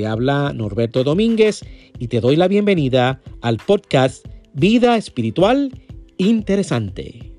Te habla Norberto Domínguez y te doy la bienvenida al podcast Vida Espiritual Interesante.